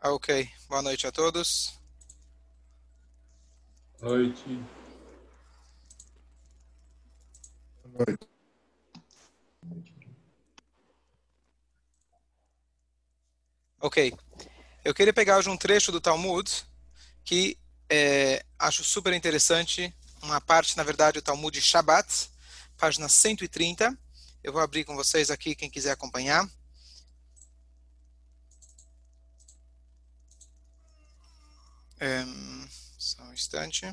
Ah, ok. Boa noite a todos. Noite. Boa noite. Ok. Eu queria pegar hoje um trecho do Talmud que é, acho super interessante. Uma parte, na verdade, do Talmud de Shabbat, página 130. Eu vou abrir com vocês aqui, quem quiser acompanhar. É, só um instante.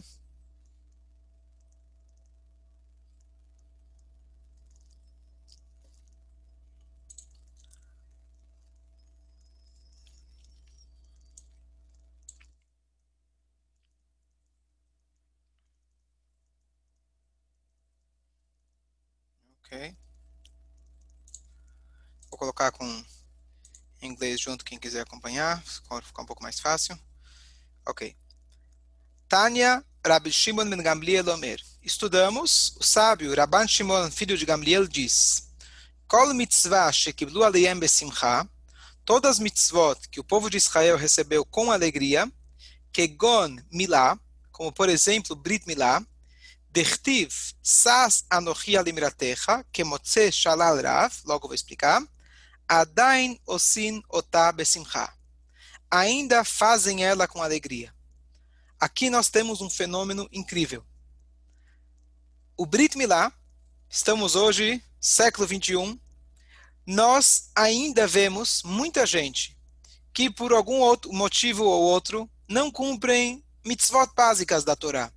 Ok. Vou colocar com inglês junto, quem quiser acompanhar, ficar um pouco mais fácil. Ok. Tânia Rabbi Shimon ben Gamliel Omer. Estudamos, o sábio Rabban Shimon, filho de Gamliel, diz: Kol mitzvah besimcha, todas as mitzvot que o povo de Israel recebeu com alegria, kegon milá, como por exemplo Brit Milá, Dertiv sas anochi alimratecha, kemotze shalal rav, logo vou explicar, adain osin otá besimcha. Ainda fazem ela com alegria. Aqui nós temos um fenômeno incrível. O Brit Milá, estamos hoje, século 21, nós ainda vemos muita gente que por algum outro motivo ou outro não cumprem mitzvot básicas da Torá.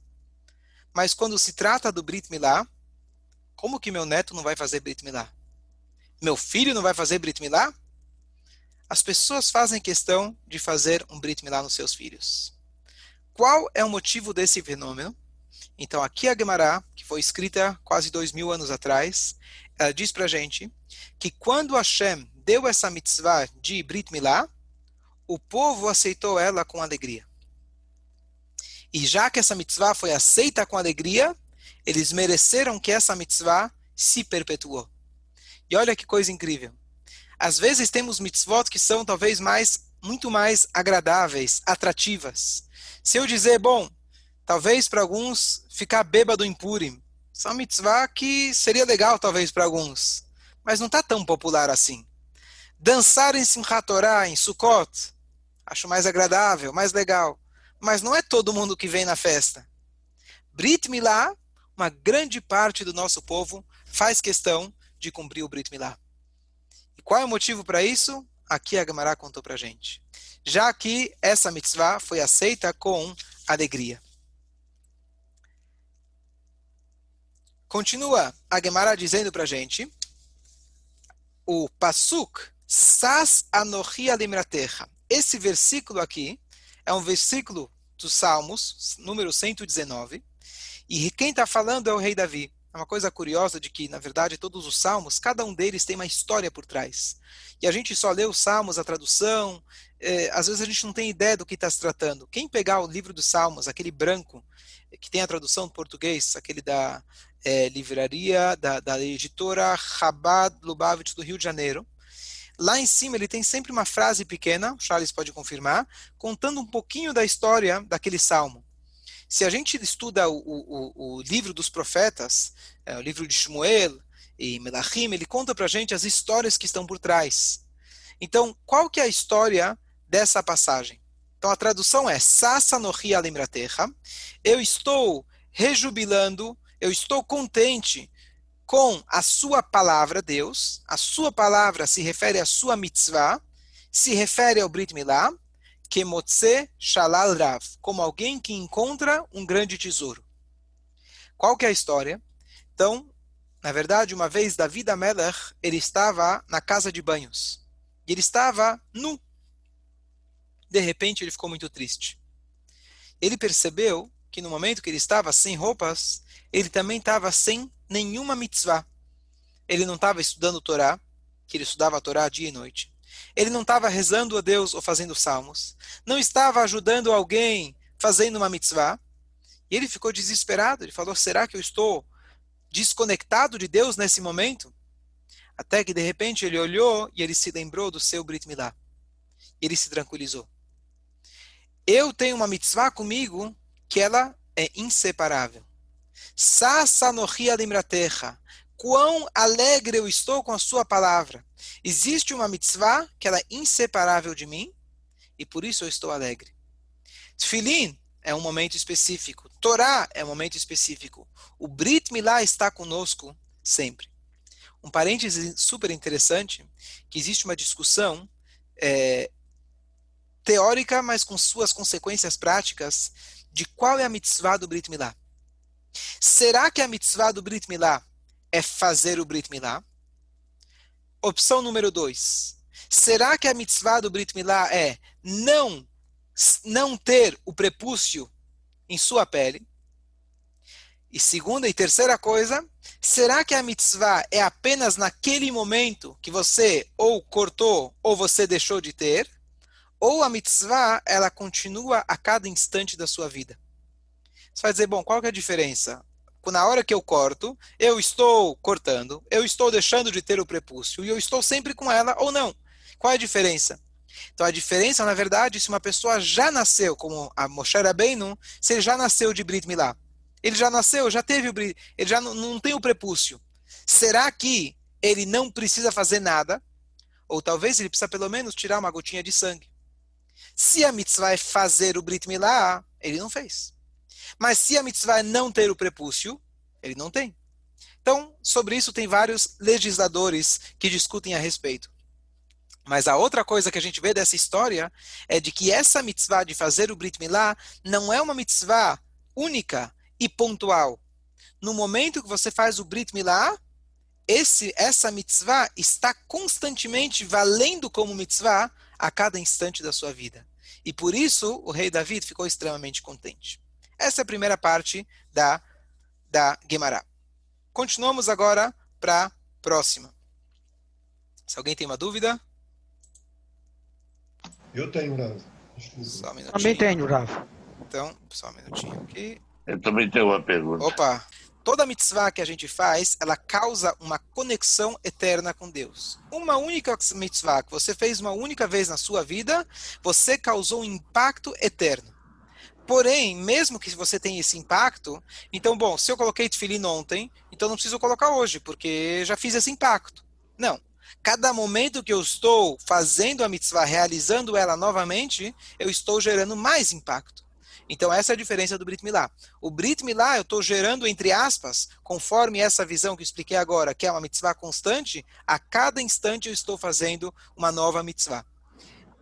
Mas quando se trata do Brit Milá, como que meu neto não vai fazer Brit Milá? Meu filho não vai fazer Brit Milá? As pessoas fazem questão de fazer um Brit Milá nos seus filhos. Qual é o motivo desse fenômeno? Então, aqui a Gemara, que foi escrita quase dois mil anos atrás, ela diz para gente que quando Hashem deu essa mitzvah de Brit Milá, o povo aceitou ela com alegria. E já que essa mitzvah foi aceita com alegria, eles mereceram que essa mitzvah se perpetuou. E olha que coisa incrível. Às vezes temos mitzvot que são talvez mais muito mais agradáveis, atrativas. Se eu dizer, bom, talvez para alguns ficar bêbado em Purim, são mitzvah que seria legal talvez para alguns, mas não está tão popular assim. Dançar em Simchat Torah, em Sukkot, acho mais agradável, mais legal mas não é todo mundo que vem na festa. Brit Milá, uma grande parte do nosso povo faz questão de cumprir o Brit Milá. Qual é o motivo para isso? Aqui a Gemara contou para gente. Já que essa mitzvah foi aceita com alegria. Continua a Gemara dizendo para gente o Pasuk Sas Anochi Alimratecha. Esse versículo aqui é um versículo dos Salmos, número 119, e quem está falando é o rei Davi. Uma coisa curiosa de que, na verdade, todos os salmos, cada um deles tem uma história por trás. E a gente só lê os salmos, a tradução, é, às vezes a gente não tem ideia do que está se tratando. Quem pegar o livro dos salmos, aquele branco, que tem a tradução do português, aquele da é, livraria, da, da editora Chabad Lubavitch do Rio de Janeiro, Lá em cima ele tem sempre uma frase pequena, o Charles pode confirmar, contando um pouquinho da história daquele salmo. Se a gente estuda o, o, o livro dos profetas, é, o livro de Shmuel e Melachim, ele conta para a gente as histórias que estão por trás. Então, qual que é a história dessa passagem? Então, a tradução é Sasa nohi alimratecha. Eu estou rejubilando, eu estou contente com a sua palavra, Deus, a sua palavra se refere à sua mitzvah, se refere ao Brit Milá, que motze shalal rav, como alguém que encontra um grande tesouro. Qual que é a história? Então, na verdade, uma vez David Amelech, ele estava na casa de banhos. E ele estava nu. De repente, ele ficou muito triste. Ele percebeu que no momento que ele estava sem roupas, ele também estava sem nenhuma mitzvah. Ele não estava estudando Torá, que ele estudava a Torá dia e noite. Ele não estava rezando a Deus ou fazendo salmos. Não estava ajudando alguém fazendo uma mitzvah. E ele ficou desesperado. Ele falou: será que eu estou desconectado de Deus nesse momento? Até que de repente ele olhou e ele se lembrou do seu Brit Milá. E ele se tranquilizou. eu tenho uma mitzvah comigo que ela é inseparável. Sasanohia limratecha. Quão alegre eu estou com a sua palavra. Existe uma mitzvah que ela é inseparável de mim e por isso eu estou alegre. Tfilin é um momento específico. Torá é um momento específico. O Brit Milá está conosco sempre. Um parêntese super interessante, que existe uma discussão é, teórica, mas com suas consequências práticas, de qual é a mitzvah do Brit Milá. Será que a mitzvah do Brit Milá é fazer o Brit Milá? Opção número 2. Será que a mitzvah do Brit Milá é não não ter o prepúcio em sua pele? E segunda e terceira coisa, será que a mitzvah é apenas naquele momento que você ou cortou ou você deixou de ter? Ou a mitzvah, ela continua a cada instante da sua vida? Você vai dizer, bom, qual que é a diferença? Na hora que eu corto, eu estou cortando, eu estou deixando de ter o prepúcio e eu estou sempre com ela ou não. Qual é a diferença? Então a diferença, na verdade, se uma pessoa já nasceu, como a Moshe Rabbeinu, se ele já nasceu de Brit Milá. Ele já nasceu, já teve o Brit, ele já não, não tem o prepúcio. Será que ele não precisa fazer nada? Ou talvez ele precisa pelo menos tirar uma gotinha de sangue. Se a mitzvah é fazer o Brit Milá, ele não fez. Mas se a mitzvah é não ter o prepúcio, ele não tem. Então, sobre isso tem vários legisladores que discutem a respeito. Mas a outra coisa que a gente vê dessa história é de que essa mitzvah de fazer o Brit Milá não é uma mitzvah única e pontual. No momento que você faz o Brit Milá, esse, essa mitzvah está constantemente valendo como mitzvah a cada instante da sua vida. E por isso o rei David ficou extremamente contente. Essa é a primeira parte da, da Gemara. Continuamos agora para a próxima. Se alguém tem uma dúvida? Eu tenho, Rav. Só um minutinho. Também tenho, Rav. Então, só um minutinho aqui. Eu também tenho uma pergunta. Opa! Toda mitzvah que a gente faz, ela causa uma conexão eterna com Deus. Uma única mitzvah que você fez uma única vez na sua vida, você causou um impacto eterno. Porém, mesmo que você tenha esse impacto, então, bom, se eu coloquei tefilim ontem, então não preciso colocar hoje, porque já fiz esse impacto. Não. Cada momento que eu estou fazendo a mitzvah, realizando ela novamente, eu estou gerando mais impacto. Então, essa é a diferença do Brit Milá. O Brit Milá, eu estou gerando, entre aspas, conforme essa visão que eu expliquei agora, que é uma mitzvah constante, a cada instante eu estou fazendo uma nova mitzvah.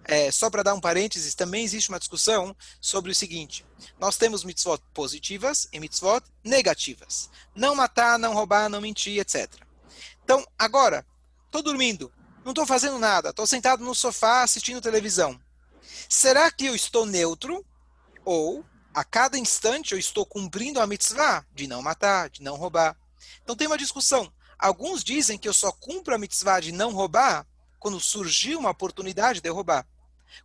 É, só para dar um parênteses, também existe uma discussão sobre o seguinte: nós temos mitzvot positivas e mitzvot negativas. Não matar, não roubar, não mentir, etc. Então, agora, estou dormindo, não estou fazendo nada, estou sentado no sofá assistindo televisão. Será que eu estou neutro ou a cada instante eu estou cumprindo a mitzvah de não matar, de não roubar. Então tem uma discussão. Alguns dizem que eu só cumpro a mitzvah de não roubar quando surgiu uma oportunidade de roubar.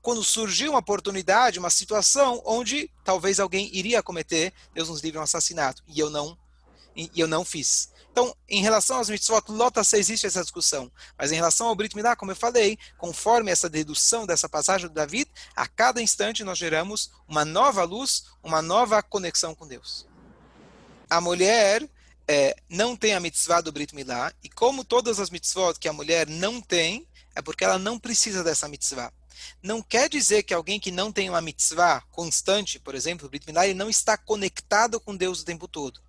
Quando surgiu uma oportunidade, uma situação onde talvez alguém iria cometer, Deus nos livre, um assassinato, e eu não, e eu não fiz. Então, em relação às mitzvot, lota se existe essa discussão. Mas em relação ao Brit Milá, como eu falei, conforme essa dedução dessa passagem do David, a cada instante nós geramos uma nova luz, uma nova conexão com Deus. A mulher é, não tem a mitzvah do Brit Milá, e como todas as mitzvot que a mulher não tem, é porque ela não precisa dessa mitzvah. Não quer dizer que alguém que não tem uma mitzvah constante, por exemplo, o Brit Milá, ele não está conectado com Deus o tempo todo.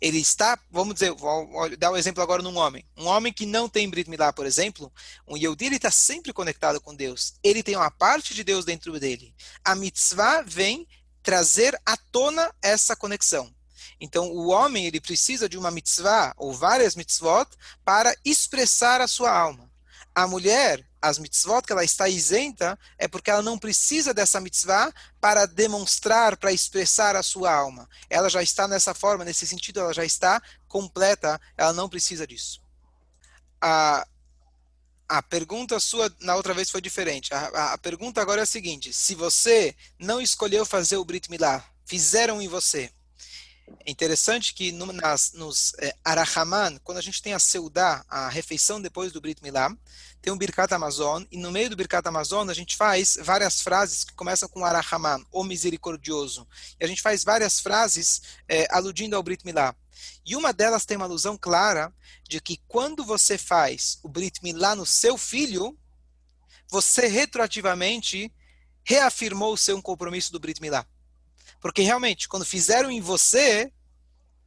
Ele está, vamos dizer, vou dar um exemplo agora num homem. Um homem que não tem Brit Milá, por exemplo, um Yehudi, ele está sempre conectado com Deus. Ele tem uma parte de Deus dentro dele. A mitzvah vem trazer à tona essa conexão. Então, o homem, ele precisa de uma mitzvah, ou várias mitzvot, para expressar a sua alma. A mulher, as mitzvot que ela está isenta é porque ela não precisa dessa mitzvah para demonstrar, para expressar a sua alma. Ela já está nessa forma, nesse sentido, ela já está completa, ela não precisa disso. A, a pergunta sua na outra vez foi diferente. A, a, a pergunta agora é a seguinte: se você não escolheu fazer o Brit Milá, fizeram em você, É interessante que no, nas, nos é, Arahaman, quando a gente tem a Seudá, a refeição depois do Brit Milá, tem um Birkat Amazon, e no meio do Birkat Amazon a gente faz várias frases que começam com Arahaman, o misericordioso. E a gente faz várias frases é, aludindo ao Brit Milá. E uma delas tem uma alusão clara de que quando você faz o Brit Milá no seu filho, você retroativamente reafirmou o seu compromisso do Brit Milá. Porque realmente, quando fizeram em você,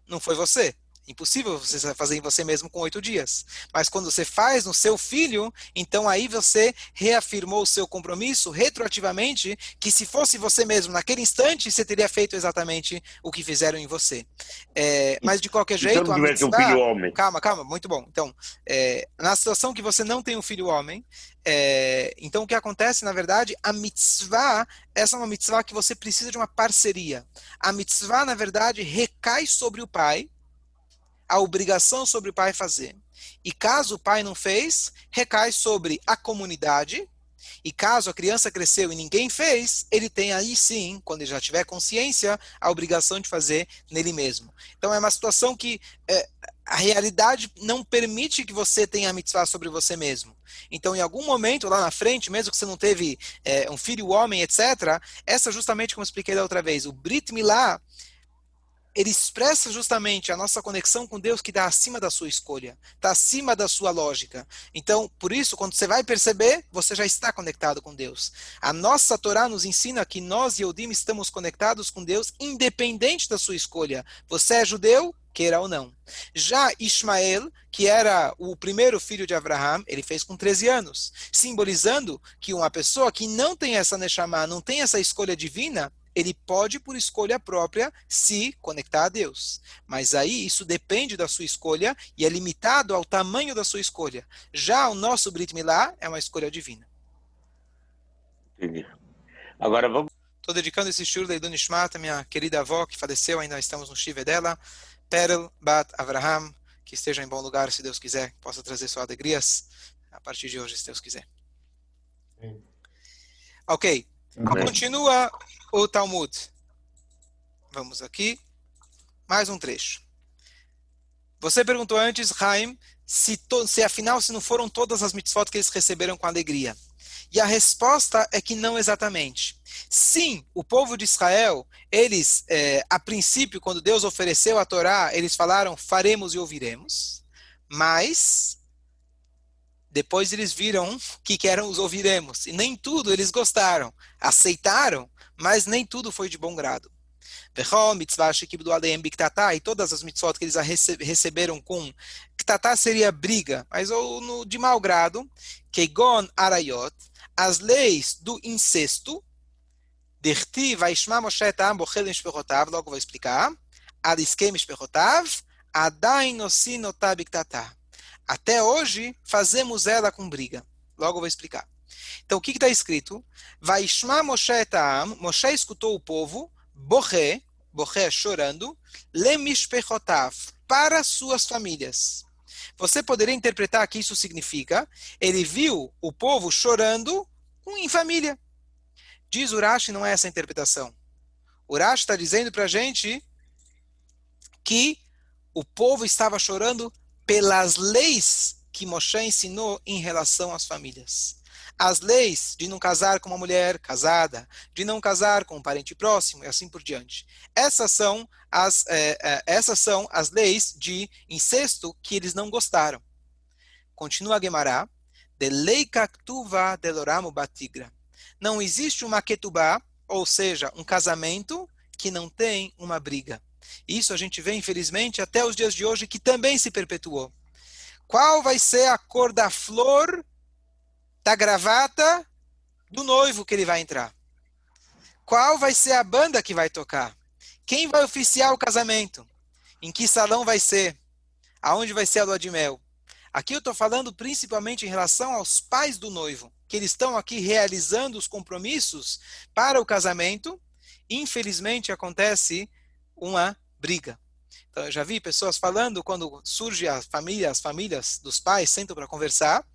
não foi você. Impossível você fazer em você mesmo com oito dias. Mas quando você faz no seu filho, então aí você reafirmou o seu compromisso retroativamente, que se fosse você mesmo naquele instante, você teria feito exatamente o que fizeram em você. É, mas de qualquer jeito. Então, mitzvah, um filho homem. Calma, calma, muito bom. Então, é, na situação que você não tem um filho homem, é, então o que acontece, na verdade, a mitzvah, essa é uma mitzvah que você precisa de uma parceria. A mitzvah, na verdade, recai sobre o pai a obrigação sobre o pai fazer. E caso o pai não fez, recai sobre a comunidade. E caso a criança cresceu e ninguém fez, ele tem aí sim, quando ele já tiver consciência, a obrigação de fazer nele mesmo. Então é uma situação que é, a realidade não permite que você tenha a mitzvah sobre você mesmo. Então, em algum momento lá na frente, mesmo que você não teve é, um filho homem, etc., essa justamente como eu expliquei da outra vez, o Brit Milá, ele expressa justamente a nossa conexão com Deus que está acima da sua escolha, está acima da sua lógica. Então, por isso, quando você vai perceber, você já está conectado com Deus. A nossa Torá nos ensina que nós e Eudim estamos conectados com Deus independente da sua escolha. Você é judeu? Queira ou não. Já Ismael, que era o primeiro filho de Abraham, ele fez com 13 anos, simbolizando que uma pessoa que não tem essa Neshama, não tem essa escolha divina, ele pode, por escolha própria, se conectar a Deus. Mas aí isso depende da sua escolha e é limitado ao tamanho da sua escolha. Já o nosso Brit Milá é uma escolha divina. Entendi. Agora vamos. Estou dedicando esse shur da Nishmat, minha querida avó, que faleceu, ainda estamos no chive dela. Perel Bat Avraham, que esteja em bom lugar, se Deus quiser, possa trazer suas alegrias a partir de hoje, se Deus quiser. Sim. Ok. Amém. Continua o Talmud. Vamos aqui. Mais um trecho. Você perguntou antes, Haim, se, se afinal se não foram todas as mitzvot que eles receberam com alegria. E a resposta é que não exatamente. Sim, o povo de Israel, eles, é, a princípio, quando Deus ofereceu a Torá, eles falaram, faremos e ouviremos. Mas, depois eles viram que, que eram os ouviremos. E nem tudo eles gostaram. Aceitaram, mas nem tudo foi de bom grado. E todas as mitzvot que eles receberam com Ktatá seria briga, mas ou no, de mau grado, Keigon Arayot, as leis do incesto, Dirti Vaishma Moshe Tam logo vou explicar, Adiskem Mishpechotav, Adain Osin Otab Até hoje, fazemos ela com briga. Logo vou explicar. Então, o que está escrito? Vaishma Moshe Ta'am, Moshe escutou o povo, Borré, Borré chorando, Lemishpechotav, para suas famílias. Você poderia interpretar que isso significa, ele viu o povo chorando em família. Diz Urashi, não é essa a interpretação. Urashi está dizendo para a gente que o povo estava chorando pelas leis que Moshe ensinou em relação às famílias as leis de não casar com uma mulher casada, de não casar com um parente próximo e assim por diante. Essas são as, é, é, essas são as leis de incesto que eles não gostaram. Continua a Gemara, de lei kaktuva deloramo batigra. Não existe uma ketubá, ou seja, um casamento que não tem uma briga. Isso a gente vê, infelizmente, até os dias de hoje, que também se perpetuou. Qual vai ser a cor da flor da gravata do noivo que ele vai entrar. Qual vai ser a banda que vai tocar? Quem vai oficiar o casamento? Em que salão vai ser? Aonde vai ser a lua de mel? Aqui eu estou falando principalmente em relação aos pais do noivo, que eles estão aqui realizando os compromissos para o casamento. Infelizmente acontece uma briga. Então, eu já vi pessoas falando quando surge a família, as famílias dos pais sentam para conversar,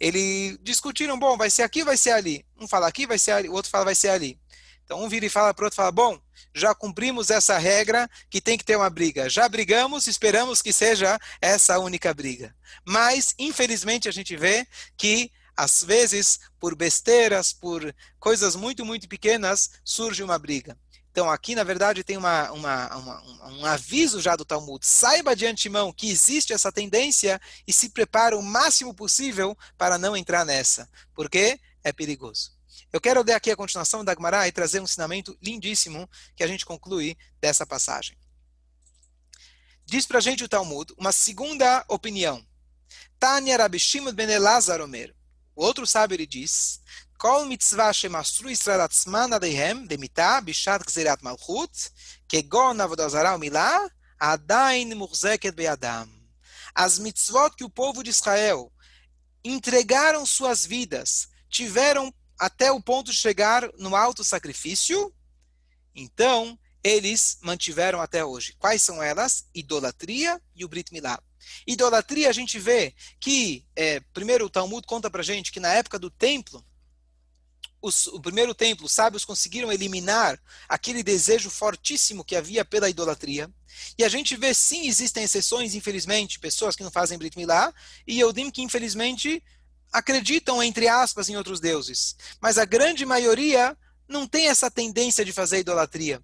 eles discutiram, bom, vai ser aqui, vai ser ali. Um fala aqui, vai ser ali, o outro fala vai ser ali. Então um vira e fala para o outro, fala, bom, já cumprimos essa regra que tem que ter uma briga. Já brigamos, esperamos que seja essa única briga. Mas, infelizmente, a gente vê que, às vezes, por besteiras, por coisas muito, muito pequenas, surge uma briga. Então, aqui, na verdade, tem uma, uma, uma, um aviso já do Talmud. Saiba de antemão que existe essa tendência e se prepare o máximo possível para não entrar nessa, porque é perigoso. Eu quero ler aqui a continuação da Gemara e trazer um ensinamento lindíssimo que a gente conclui dessa passagem. Diz para a gente o Talmud uma segunda opinião. Tanya Rabi Shimon ben Elazar Omer. O outro sábio ele diz כל מצווה שמסרו ישראל עצמן עליהם במיתה בשעת גזירת מלכות, כגון עבודה זרה ומילה, עדיין מוחזקת בידם. As mitzvot que o povo de Israel entregaram suas vidas, tiveram até o ponto de chegar no alto sacrifício, então eles mantiveram até hoje. Quais são elas? Idolatria e o Brit Milá. Idolatria, a gente vê que, é, primeiro o Talmud conta pra gente que na época do templo, os, o primeiro templo, os sábios conseguiram eliminar aquele desejo fortíssimo que havia pela idolatria. E a gente vê, sim, existem exceções, infelizmente, pessoas que não fazem Brit Milá, e Eudim que, infelizmente, acreditam, entre aspas, em outros deuses. Mas a grande maioria não tem essa tendência de fazer idolatria.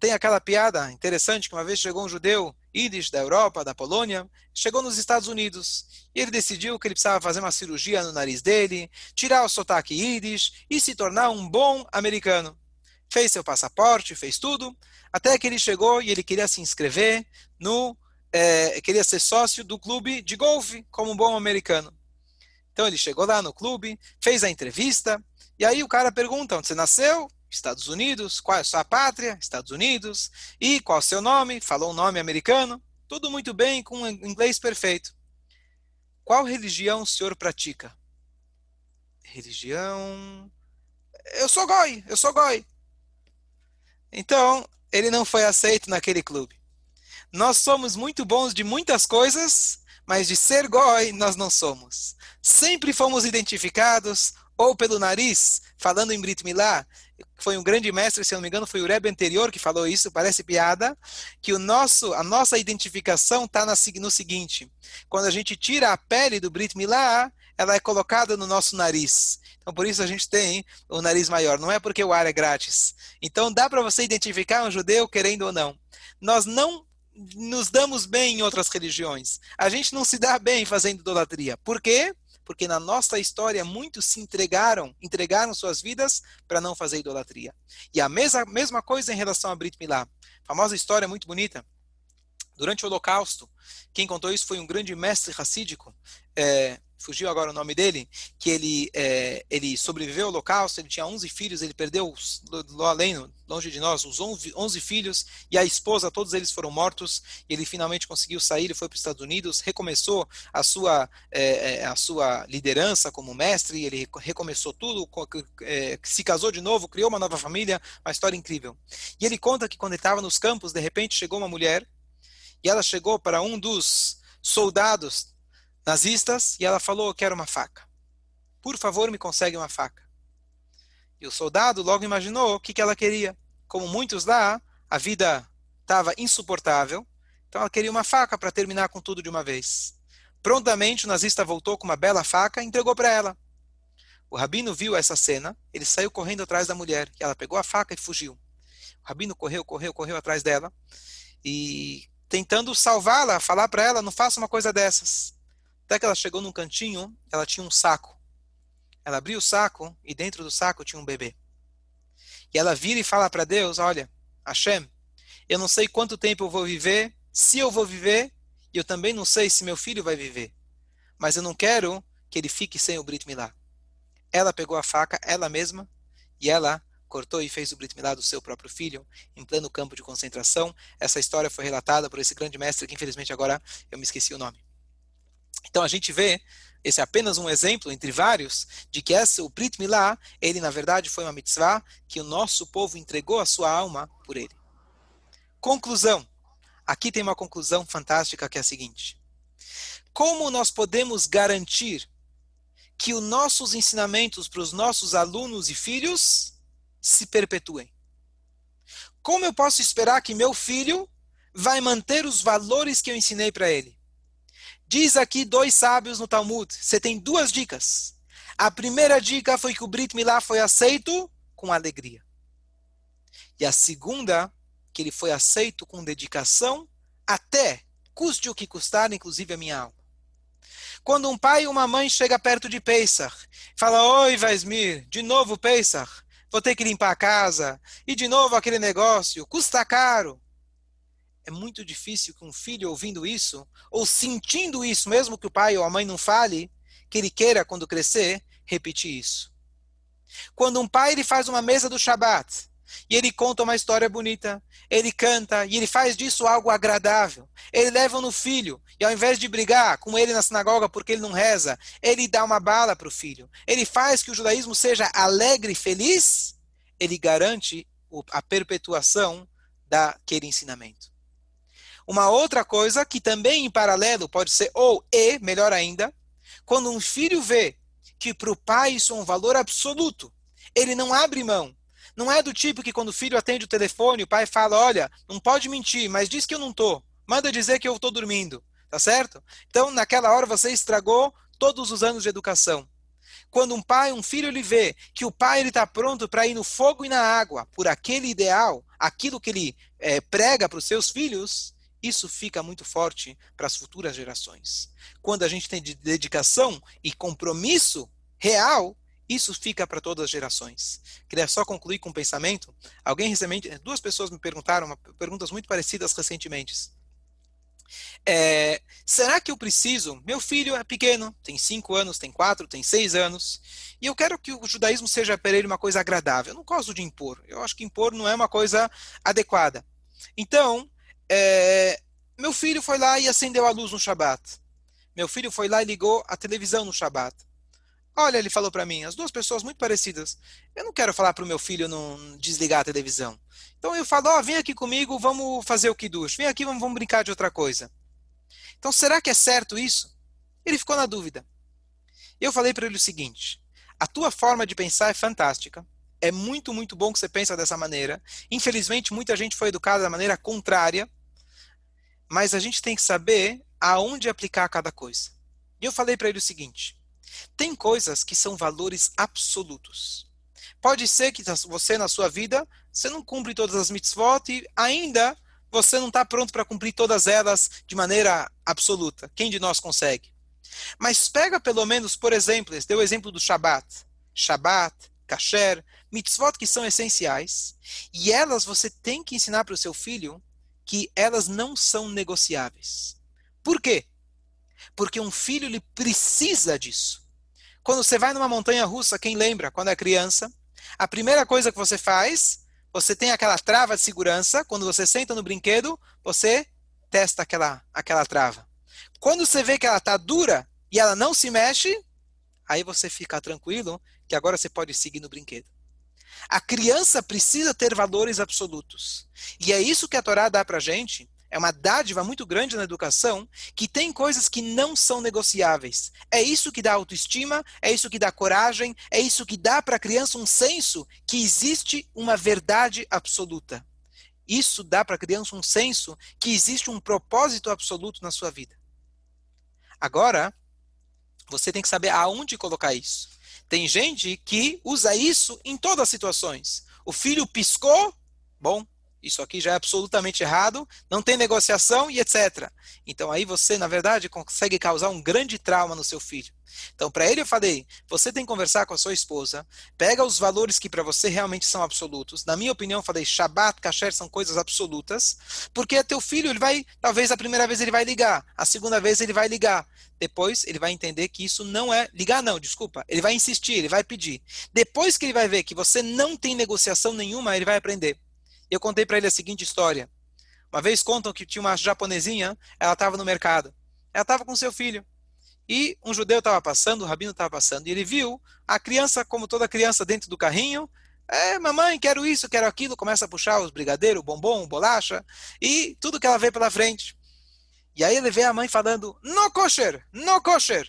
Tem aquela piada interessante que uma vez chegou um judeu Yiddish da Europa, da Polônia, chegou nos Estados Unidos e ele decidiu que ele precisava fazer uma cirurgia no nariz dele, tirar o sotaque Yiddish e se tornar um bom americano. Fez seu passaporte, fez tudo, até que ele chegou e ele queria se inscrever no, é, queria ser sócio do clube de golfe como um bom americano. Então ele chegou lá no clube, fez a entrevista e aí o cara pergunta onde você nasceu, Estados Unidos, qual é a sua pátria? Estados Unidos. E qual é o seu nome? Falou um nome americano. Tudo muito bem, com inglês perfeito. Qual religião o senhor pratica? Religião. Eu sou goi, eu sou goi. Então, ele não foi aceito naquele clube. Nós somos muito bons de muitas coisas, mas de ser goi nós não somos. Sempre fomos identificados ou pelo nariz, falando em Brit Milá, foi um grande mestre, se não me engano, foi o Rebbe anterior que falou isso, parece piada, que o nosso, a nossa identificação está no seguinte, quando a gente tira a pele do Brit Milá, ela é colocada no nosso nariz. Então, por isso a gente tem o nariz maior. Não é porque o ar é grátis. Então, dá para você identificar um judeu querendo ou não. Nós não nos damos bem em outras religiões. A gente não se dá bem fazendo idolatria. Por quê? porque na nossa história muitos se entregaram, entregaram suas vidas para não fazer idolatria. E a mesma, mesma coisa em relação a Brit Milá. Famosa história muito bonita. Durante o Holocausto, quem contou isso foi um grande mestre racídico, é, fugiu agora o nome dele, que ele, é, ele sobreviveu ao holocausto, ele tinha 11 filhos, ele perdeu além, longe de nós, os 11 filhos e a esposa, todos eles foram mortos, ele finalmente conseguiu sair, ele foi para os Estados Unidos, recomeçou a sua, é, é, a sua liderança como mestre, ele recomeçou tudo, é, se casou de novo, criou uma nova família, uma história incrível. E ele conta que quando ele estava nos campos, de repente chegou uma mulher, e ela chegou para um dos soldados nazistas e ela falou: Eu quero uma faca. Por favor, me consegue uma faca. E o soldado logo imaginou o que, que ela queria. Como muitos lá, a vida estava insuportável, então ela queria uma faca para terminar com tudo de uma vez. Prontamente o nazista voltou com uma bela faca e entregou para ela. O rabino viu essa cena, ele saiu correndo atrás da mulher, ela pegou a faca e fugiu. O rabino correu, correu, correu atrás dela e tentando salvá-la, falar para ela, não faça uma coisa dessas. Até que ela chegou num cantinho, ela tinha um saco. Ela abriu o saco e dentro do saco tinha um bebê. E ela vira e fala para Deus: Olha, Hashem, eu não sei quanto tempo eu vou viver, se eu vou viver, e eu também não sei se meu filho vai viver. Mas eu não quero que ele fique sem o Brit Milá. Ela pegou a faca, ela mesma, e ela cortou e fez o Brit Milá do seu próprio filho, em pleno campo de concentração. Essa história foi relatada por esse grande mestre, que infelizmente agora eu me esqueci o nome. Então a gente vê, esse é apenas um exemplo entre vários, de que essa, o Brit Milá, ele na verdade foi uma mitzvah que o nosso povo entregou a sua alma por ele. Conclusão. Aqui tem uma conclusão fantástica que é a seguinte. Como nós podemos garantir que os nossos ensinamentos para os nossos alunos e filhos se perpetuem? Como eu posso esperar que meu filho vai manter os valores que eu ensinei para ele? Diz aqui dois sábios no Talmud. Você tem duas dicas. A primeira dica foi que o Brit Milá foi aceito com alegria. E a segunda, que ele foi aceito com dedicação, até custe o que custar, inclusive a minha alma. Quando um pai e uma mãe chega perto de Pesach, fala: Oi, Vaismir, de novo Pesach, vou ter que limpar a casa, e de novo aquele negócio, custa caro. É muito difícil que um filho ouvindo isso, ou sentindo isso, mesmo que o pai ou a mãe não fale, que ele queira, quando crescer, repetir isso. Quando um pai ele faz uma mesa do Shabat, e ele conta uma história bonita, ele canta e ele faz disso algo agradável. Ele leva no filho e ao invés de brigar com ele na sinagoga porque ele não reza, ele dá uma bala para o filho. Ele faz que o judaísmo seja alegre e feliz. Ele garante a perpetuação daquele ensinamento. Uma outra coisa que também em paralelo pode ser ou e, melhor ainda, quando um filho vê que para o pai isso é um valor absoluto, ele não abre mão não é do tipo que quando o filho atende o telefone, o pai fala: Olha, não pode mentir, mas diz que eu não tô. Manda dizer que eu estou dormindo. Tá certo? Então, naquela hora, você estragou todos os anos de educação. Quando um pai, um filho, ele vê que o pai está pronto para ir no fogo e na água por aquele ideal, aquilo que ele é, prega para os seus filhos, isso fica muito forte para as futuras gerações. Quando a gente tem dedicação e compromisso real, isso fica para todas as gerações. Queria só concluir com um pensamento. Alguém recentemente, duas pessoas me perguntaram perguntas muito parecidas recentemente. É, será que eu preciso? Meu filho é pequeno, tem cinco anos, tem quatro, tem seis anos, e eu quero que o judaísmo seja para ele uma coisa agradável. Eu não gosto de impor. Eu acho que impor não é uma coisa adequada. Então, é, meu filho foi lá e acendeu a luz no Shabat. Meu filho foi lá e ligou a televisão no Shabat. Olha, ele falou para mim, as duas pessoas muito parecidas. Eu não quero falar para o meu filho não desligar a televisão. Então eu falo, oh, vem aqui comigo, vamos fazer o kiddush. Vem aqui, vamos, vamos brincar de outra coisa. Então será que é certo isso? Ele ficou na dúvida. Eu falei para ele o seguinte: a tua forma de pensar é fantástica. É muito, muito bom que você pensa dessa maneira. Infelizmente, muita gente foi educada da maneira contrária. Mas a gente tem que saber aonde aplicar cada coisa. E eu falei para ele o seguinte: tem coisas que são valores absolutos. Pode ser que você, na sua vida, você não cumpre todas as mitzvot e ainda você não está pronto para cumprir todas elas de maneira absoluta. Quem de nós consegue? Mas pega pelo menos, por exemplo, deu o exemplo do Shabat. Shabat, Kasher, mitzvot que são essenciais, e elas você tem que ensinar para o seu filho que elas não são negociáveis. Por quê? Porque um filho ele precisa disso. Quando você vai numa montanha russa, quem lembra, quando é criança, a primeira coisa que você faz, você tem aquela trava de segurança, quando você senta no brinquedo, você testa aquela, aquela trava. Quando você vê que ela está dura e ela não se mexe, aí você fica tranquilo que agora você pode seguir no brinquedo. A criança precisa ter valores absolutos. E é isso que a Torá dá para a gente é uma dádiva muito grande na educação, que tem coisas que não são negociáveis. É isso que dá autoestima, é isso que dá coragem, é isso que dá para a criança um senso que existe uma verdade absoluta. Isso dá para a criança um senso que existe um propósito absoluto na sua vida. Agora, você tem que saber aonde colocar isso. Tem gente que usa isso em todas as situações. O filho piscou, bom, isso aqui já é absolutamente errado, não tem negociação e etc. Então aí você, na verdade, consegue causar um grande trauma no seu filho. Então, para ele eu falei, você tem que conversar com a sua esposa, pega os valores que para você realmente são absolutos. Na minha opinião, eu falei, Shabbat, Kasher são coisas absolutas, porque teu filho, ele vai, talvez a primeira vez ele vai ligar, a segunda vez ele vai ligar. Depois ele vai entender que isso não é ligar não, desculpa. Ele vai insistir, ele vai pedir. Depois que ele vai ver que você não tem negociação nenhuma, ele vai aprender. Eu contei para ele a seguinte história. Uma vez contam que tinha uma japonesinha, ela estava no mercado. Ela estava com seu filho. E um judeu estava passando, o rabino estava passando, e ele viu a criança, como toda criança, dentro do carrinho. É, mamãe, quero isso, quero aquilo. Começa a puxar os brigadeiros, bombom, bolacha, e tudo que ela vê pela frente. E aí ele vê a mãe falando, no kosher, no kosher.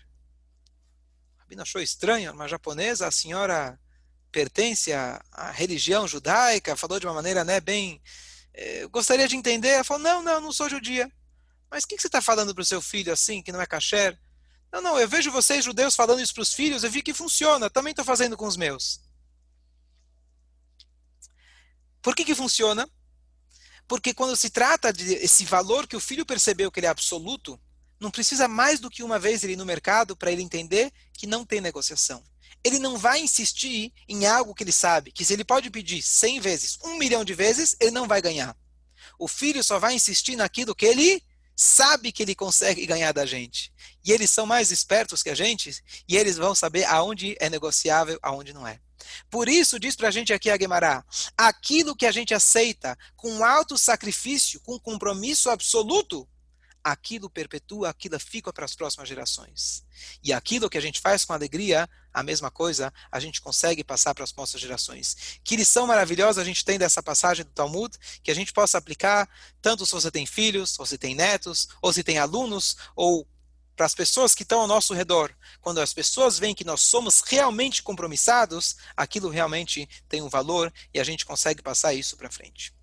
O rabino achou estranho, uma japonesa, a senhora pertence à, à religião judaica, falou de uma maneira né, bem. Eh, gostaria de entender. Ela falou: não, não, não sou judia. Mas o que, que você está falando para o seu filho assim, que não é kasher? Não, não, eu vejo vocês judeus falando isso para os filhos, eu vi que funciona, também estou fazendo com os meus. Por que, que funciona? Porque quando se trata de esse valor que o filho percebeu que ele é absoluto, não precisa mais do que uma vez ele ir no mercado para ele entender que não tem negociação. Ele não vai insistir em algo que ele sabe, que se ele pode pedir 100 vezes, um milhão de vezes, ele não vai ganhar. O filho só vai insistir naquilo que ele sabe que ele consegue ganhar da gente. E eles são mais espertos que a gente, e eles vão saber aonde é negociável, aonde não é. Por isso, diz para a gente aqui a Guemará, aquilo que a gente aceita com alto sacrifício, com compromisso absoluto, aquilo perpetua, aquilo fica para as próximas gerações. E aquilo que a gente faz com alegria, a mesma coisa, a gente consegue passar para as próximas gerações. Que lição maravilhosa a gente tem dessa passagem do Talmud, que a gente possa aplicar, tanto se você tem filhos, ou se tem netos, ou se tem alunos, ou para as pessoas que estão ao nosso redor. Quando as pessoas veem que nós somos realmente compromissados, aquilo realmente tem um valor e a gente consegue passar isso para frente.